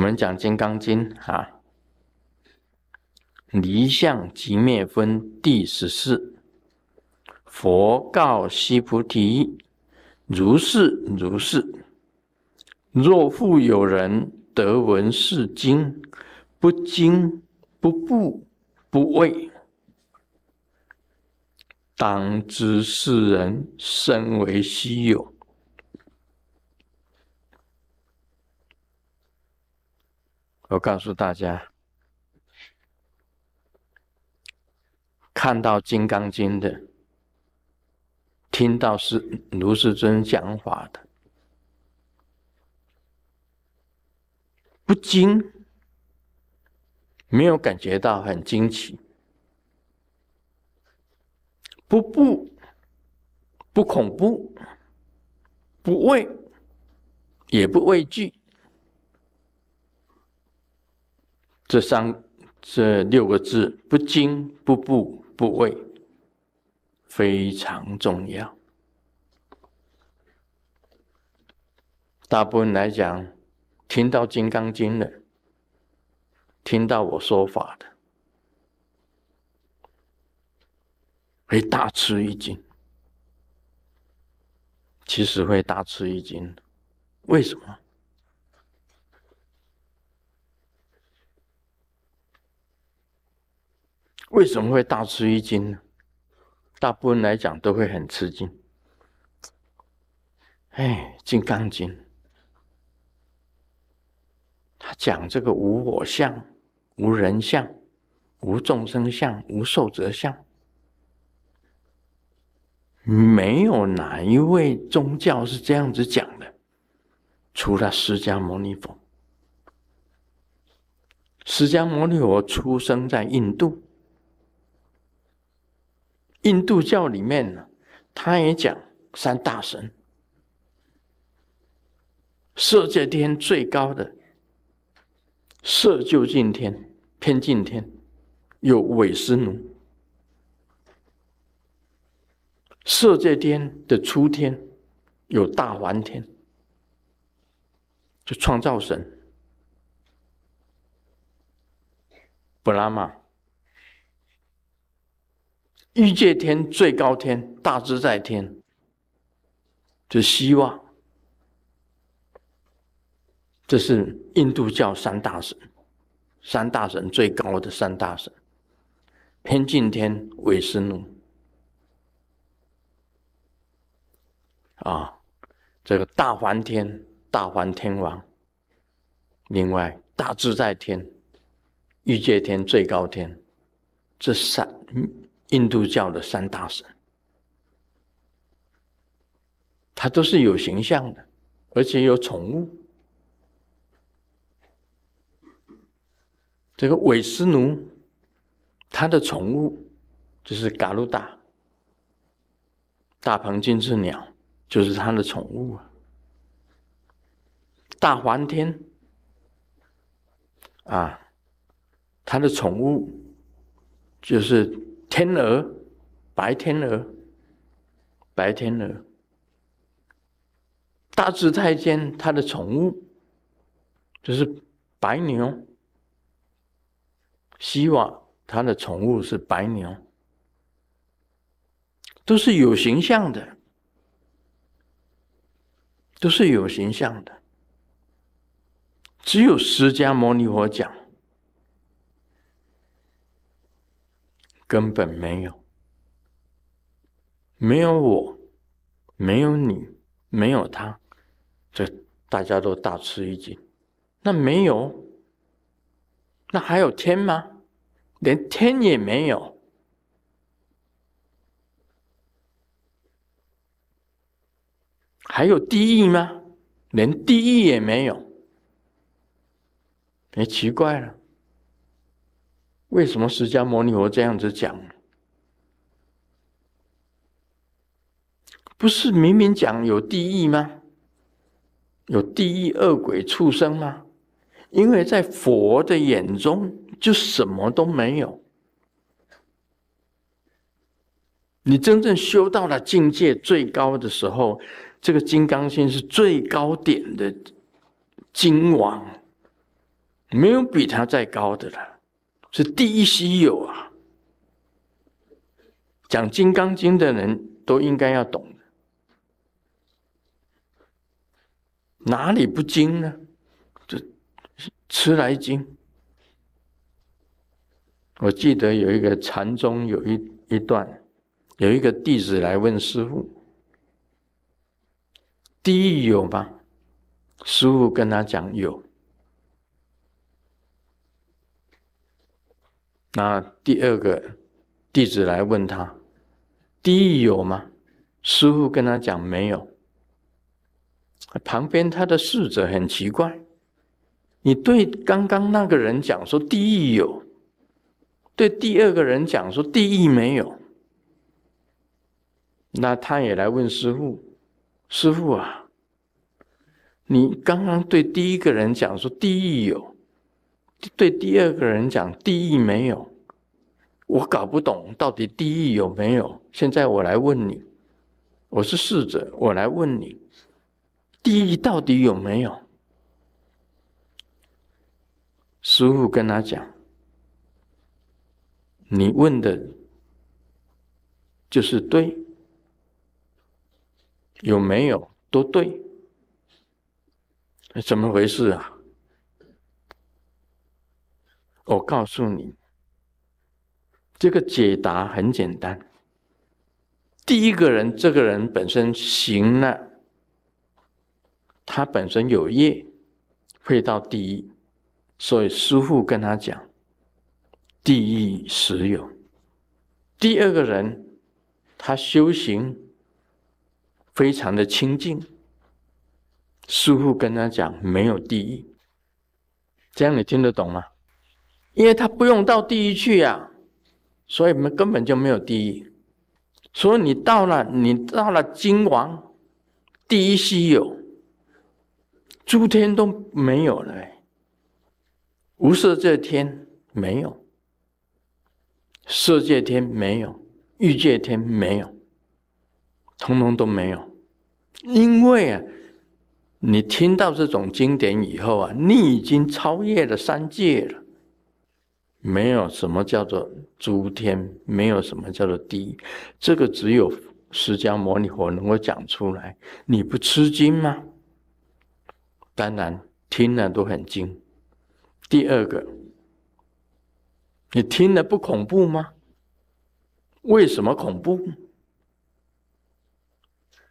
我们讲《金刚经》啊，《离相即灭分》第十四，佛告须菩提：“如是如是。若复有人得闻是经，不惊不怖不畏，当知是人甚为稀有。”我告诉大家，看到《金刚经》的，听到是卢世尊讲法的，不惊，没有感觉到很惊奇；不不不恐怖，不畏，也不畏惧。这三、这六个字，不惊、不怖、不畏，非常重要。大部分来讲，听到《金刚经》的，听到我说法的，会大吃一惊。其实会大吃一惊，为什么？为什么会大吃一惊呢？大部分来讲都会很吃惊。哎，《金刚经》他讲这个无我相、无人相、无众生相、无寿者相，没有哪一位宗教是这样子讲的，除了释迦牟尼佛。释迦牟尼佛出生在印度。印度教里面呢，他也讲三大神，色界天最高的色究竟天、偏净天，有韦斯奴；色界天的出天有大梵天，就创造神，布拉玛。欲界天最高天大自在天，就希望，这是印度教三大神，三大神最高的三大神，偏净天韦斯奴，啊，这个大梵天大梵天王，另外大自在天，欲界天最高天，这三。印度教的三大神，他都是有形象的，而且有宠物。这个韦斯奴，他的宠物就是嘎鲁达，大鹏金翅鸟，就是他的宠物啊。大梵天啊，他的宠物就是。天鹅，白天鹅，白天鹅。大智太监他的宠物就是白牛，希瓦他的宠物是白牛，都是有形象的，都是有形象的。只有释迦牟尼佛讲。根本没有，没有我，没有你，没有他，这大家都大吃一惊。那没有，那还有天吗？连天也没有，还有地狱吗？连地狱也没有，也奇怪了。为什么释迦牟尼佛这样子讲？不是明明讲有地狱吗？有地狱恶鬼畜生吗？因为在佛的眼中，就什么都没有。你真正修到了境界最高的时候，这个金刚心是最高点的金王，没有比他再高的了，是第一稀有啊！讲《金刚经》的人都应该要懂的，哪里不精呢？这吃来精。我记得有一个禅宗有一一段，有一个弟子来问师傅：“地狱有吗？”师傅跟他讲有。那第二个弟子来问他：“地狱有吗？”师傅跟他讲没有。旁边他的侍者很奇怪：“你对刚刚那个人讲说地狱有，对第二个人讲说地狱没有。”那他也来问师傅：“师傅啊，你刚刚对第一个人讲说地狱有。”对第二个人讲地狱没有，我搞不懂到底地狱有没有。现在我来问你，我是侍者，我来问你，地狱到底有没有？师傅跟他讲，你问的就是对，有没有都对，怎么回事啊？我告诉你，这个解答很简单。第一个人，这个人本身行了，他本身有业，会到地狱，所以师父跟他讲，地狱实有。第二个人，他修行非常的清净，师父跟他讲没有地狱。这样你听得懂吗？因为他不用到地狱去呀，所以们根本就没有地狱。所以你到了，你到了金王，第一稀有，诸天都没有了，无色界天没有，色界天没有，欲界天没有，通通都没有。因为啊，你听到这种经典以后啊，你已经超越了三界了。没有什么叫做诸天，没有什么叫做地，这个只有释迦牟尼佛能够讲出来。你不吃惊吗？当然听了都很惊。第二个，你听了不恐怖吗？为什么恐怖？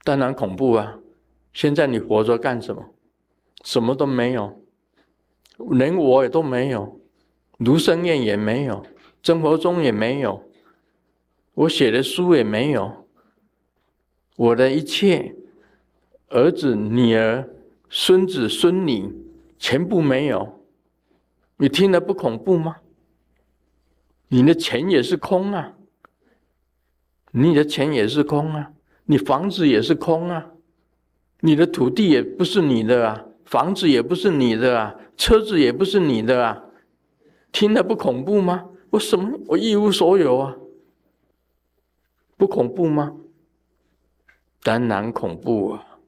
当然恐怖啊！现在你活着干什么？什么都没有，连我也都没有。卢生燕也没有，曾国忠也没有，我写的书也没有，我的一切儿子、女儿、孙子、孙女全部没有，你听了不恐怖吗？你的钱也是空啊，你的钱也是空啊，你房子也是空啊，你的土地也不是你的啊，房子也不是你的啊，车子也不是你的啊。听了不恐怖吗？我什么？我一无所有啊！不恐怖吗？当然恐怖啊！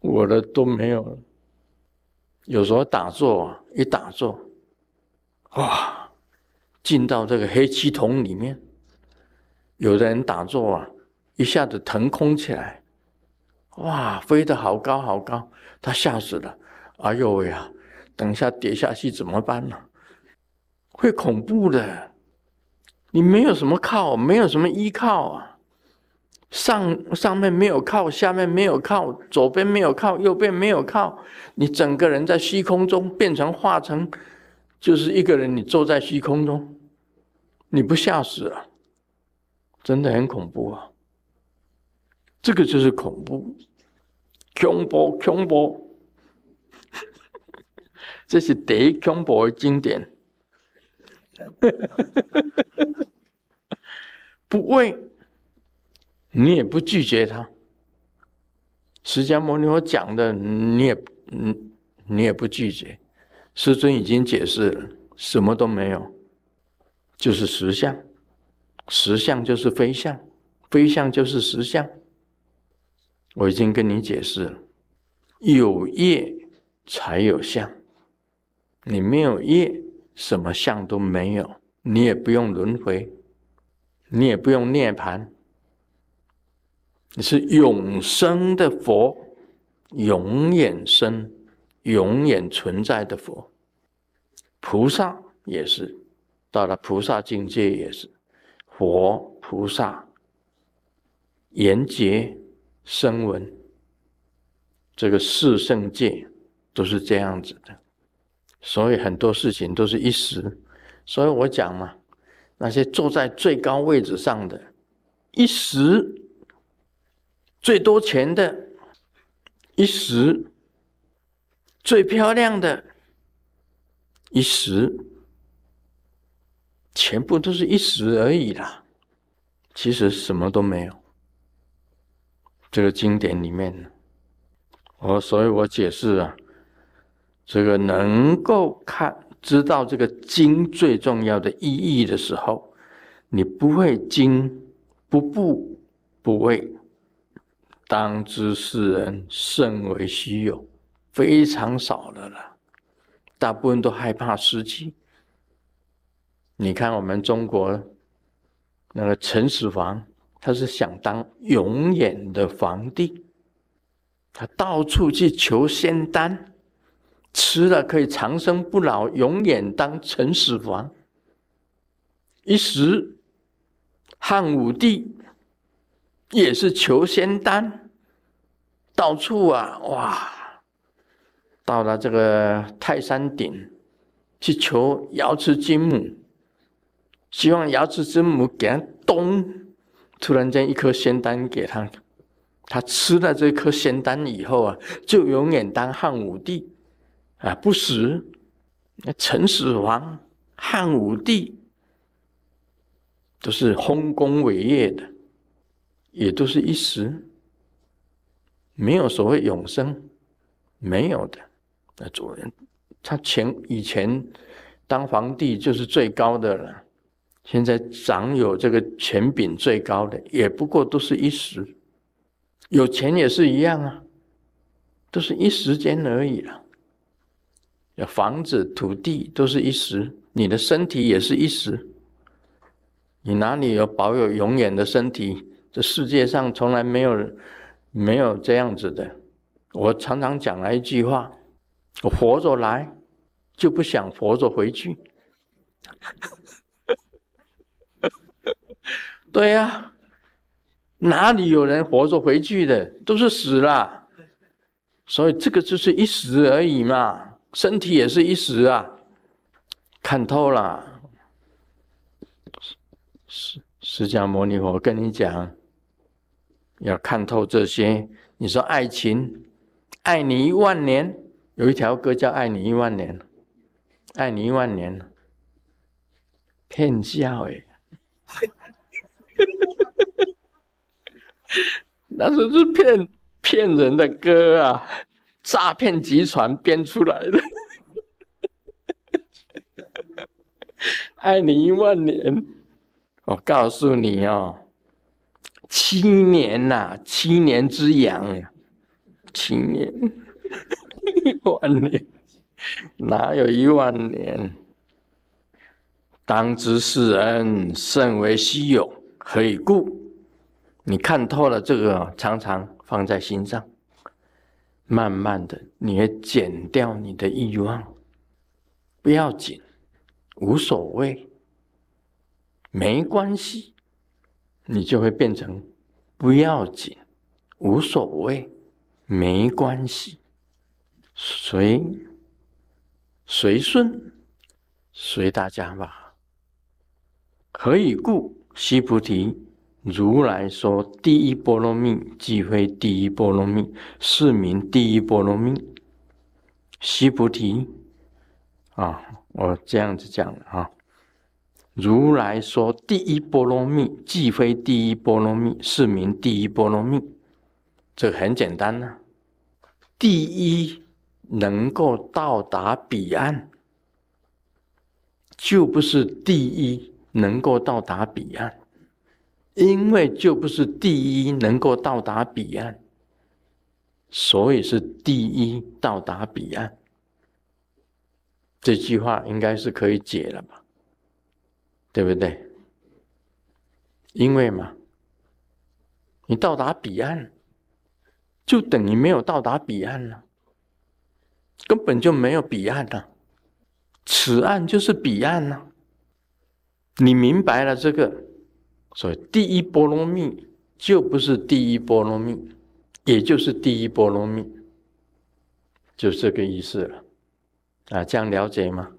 我的都没有了。有时候打坐啊，一打坐，哇，进到这个黑气筒里面。有的人打坐啊，一下子腾空起来，哇，飞得好高好高，他吓死了！哎呦喂呀！等一下跌下去怎么办呢？会恐怖的。你没有什么靠，没有什么依靠啊。上上面没有靠，下面没有靠，左边没有靠，右边没有靠。你整个人在虚空中变成化成，就是一个人。你坐在虚空中，你不吓死啊？真的很恐怖啊！这个就是恐怖，恐怖，恐怖。这是第一恐怖的经典，不为，你也不拒绝他。释迦牟尼佛讲的，你也嗯，你也不拒绝。师尊已经解释了，什么都没有，就是实相，实相就是非相，非相就是实相。我已经跟你解释了，有业才有相。你没有业，什么相都没有，你也不用轮回，你也不用涅盘，你是永生的佛，永远生、永远存在的佛。菩萨也是，到了菩萨境界也是，佛菩萨、严劫、声闻，这个四圣界都是这样子的。所以很多事情都是一时，所以我讲嘛，那些坐在最高位置上的，一时最多钱的，一时最漂亮的，一时全部都是一时而已啦。其实什么都没有。这个经典里面，我所以我解释啊。这个能够看知道这个经最重要的意义的时候，你不会经不不不畏，当知世人甚为稀有，非常少的了。大部分都害怕失去。你看我们中国那个陈始皇，他是想当永远的皇帝，他到处去求仙丹。吃了可以长生不老，永远当陈始皇。一时，汉武帝也是求仙丹，到处啊，哇，到了这个泰山顶去求瑶池金母，希望瑶池金母给他咚，突然间一颗仙丹给他，他吃了这颗仙丹以后啊，就永远当汉武帝。啊，不死！那陈始皇、汉武帝都是丰功伟业的，也都是一时，没有所谓永生，没有的。那主人，他前以前当皇帝就是最高的了，现在掌有这个权柄最高的，也不过都是一时。有钱也是一样啊，都是一时间而已了。房子、土地都是一时，你的身体也是一时。你哪里有保有永远的身体？这世界上从来没有没有这样子的。我常常讲了一句话：我活着来，就不想活着回去。对呀，哪里有人活着回去的？都是死了。所以这个就是一时而已嘛。身体也是一时啊，看透了。释释迦牟尼佛跟你讲，要看透这些。你说爱情，爱你一万年，有一条歌叫《爱你一万年》，爱你一万年，骗笑哎，那是是骗骗人的歌啊。诈骗集团编出来的，爱你一万年。我告诉你哦，七年呐，七年之痒，七年，一万年，哪有一万年？当知世人甚为稀有，何以故？你看透了这个，常常放在心上。慢慢的，你会减掉你的欲望，不要紧，无所谓，没关系，你就会变成不要紧，无所谓，没关系，随随顺，随大家吧。何以故？悉菩提。如来说：“第一波罗蜜，即非第一波罗蜜，是名第一波罗蜜。”须菩提，啊，我这样子讲的啊。如来说：“第一波罗蜜，即非第一波罗蜜，是名第一波罗蜜。”这很简单呐。第一能够到达彼岸，就不是第一能够到达彼岸。因为就不是第一能够到达彼岸，所以是第一到达彼岸。这句话应该是可以解了吧？对不对？因为嘛，你到达彼岸，就等于没有到达彼岸了，根本就没有彼岸了。此岸就是彼岸了。你明白了这个，所以第一波罗蜜就不是第一波罗蜜，也就是第一波罗蜜，就这个意思了。啊，这样了解吗？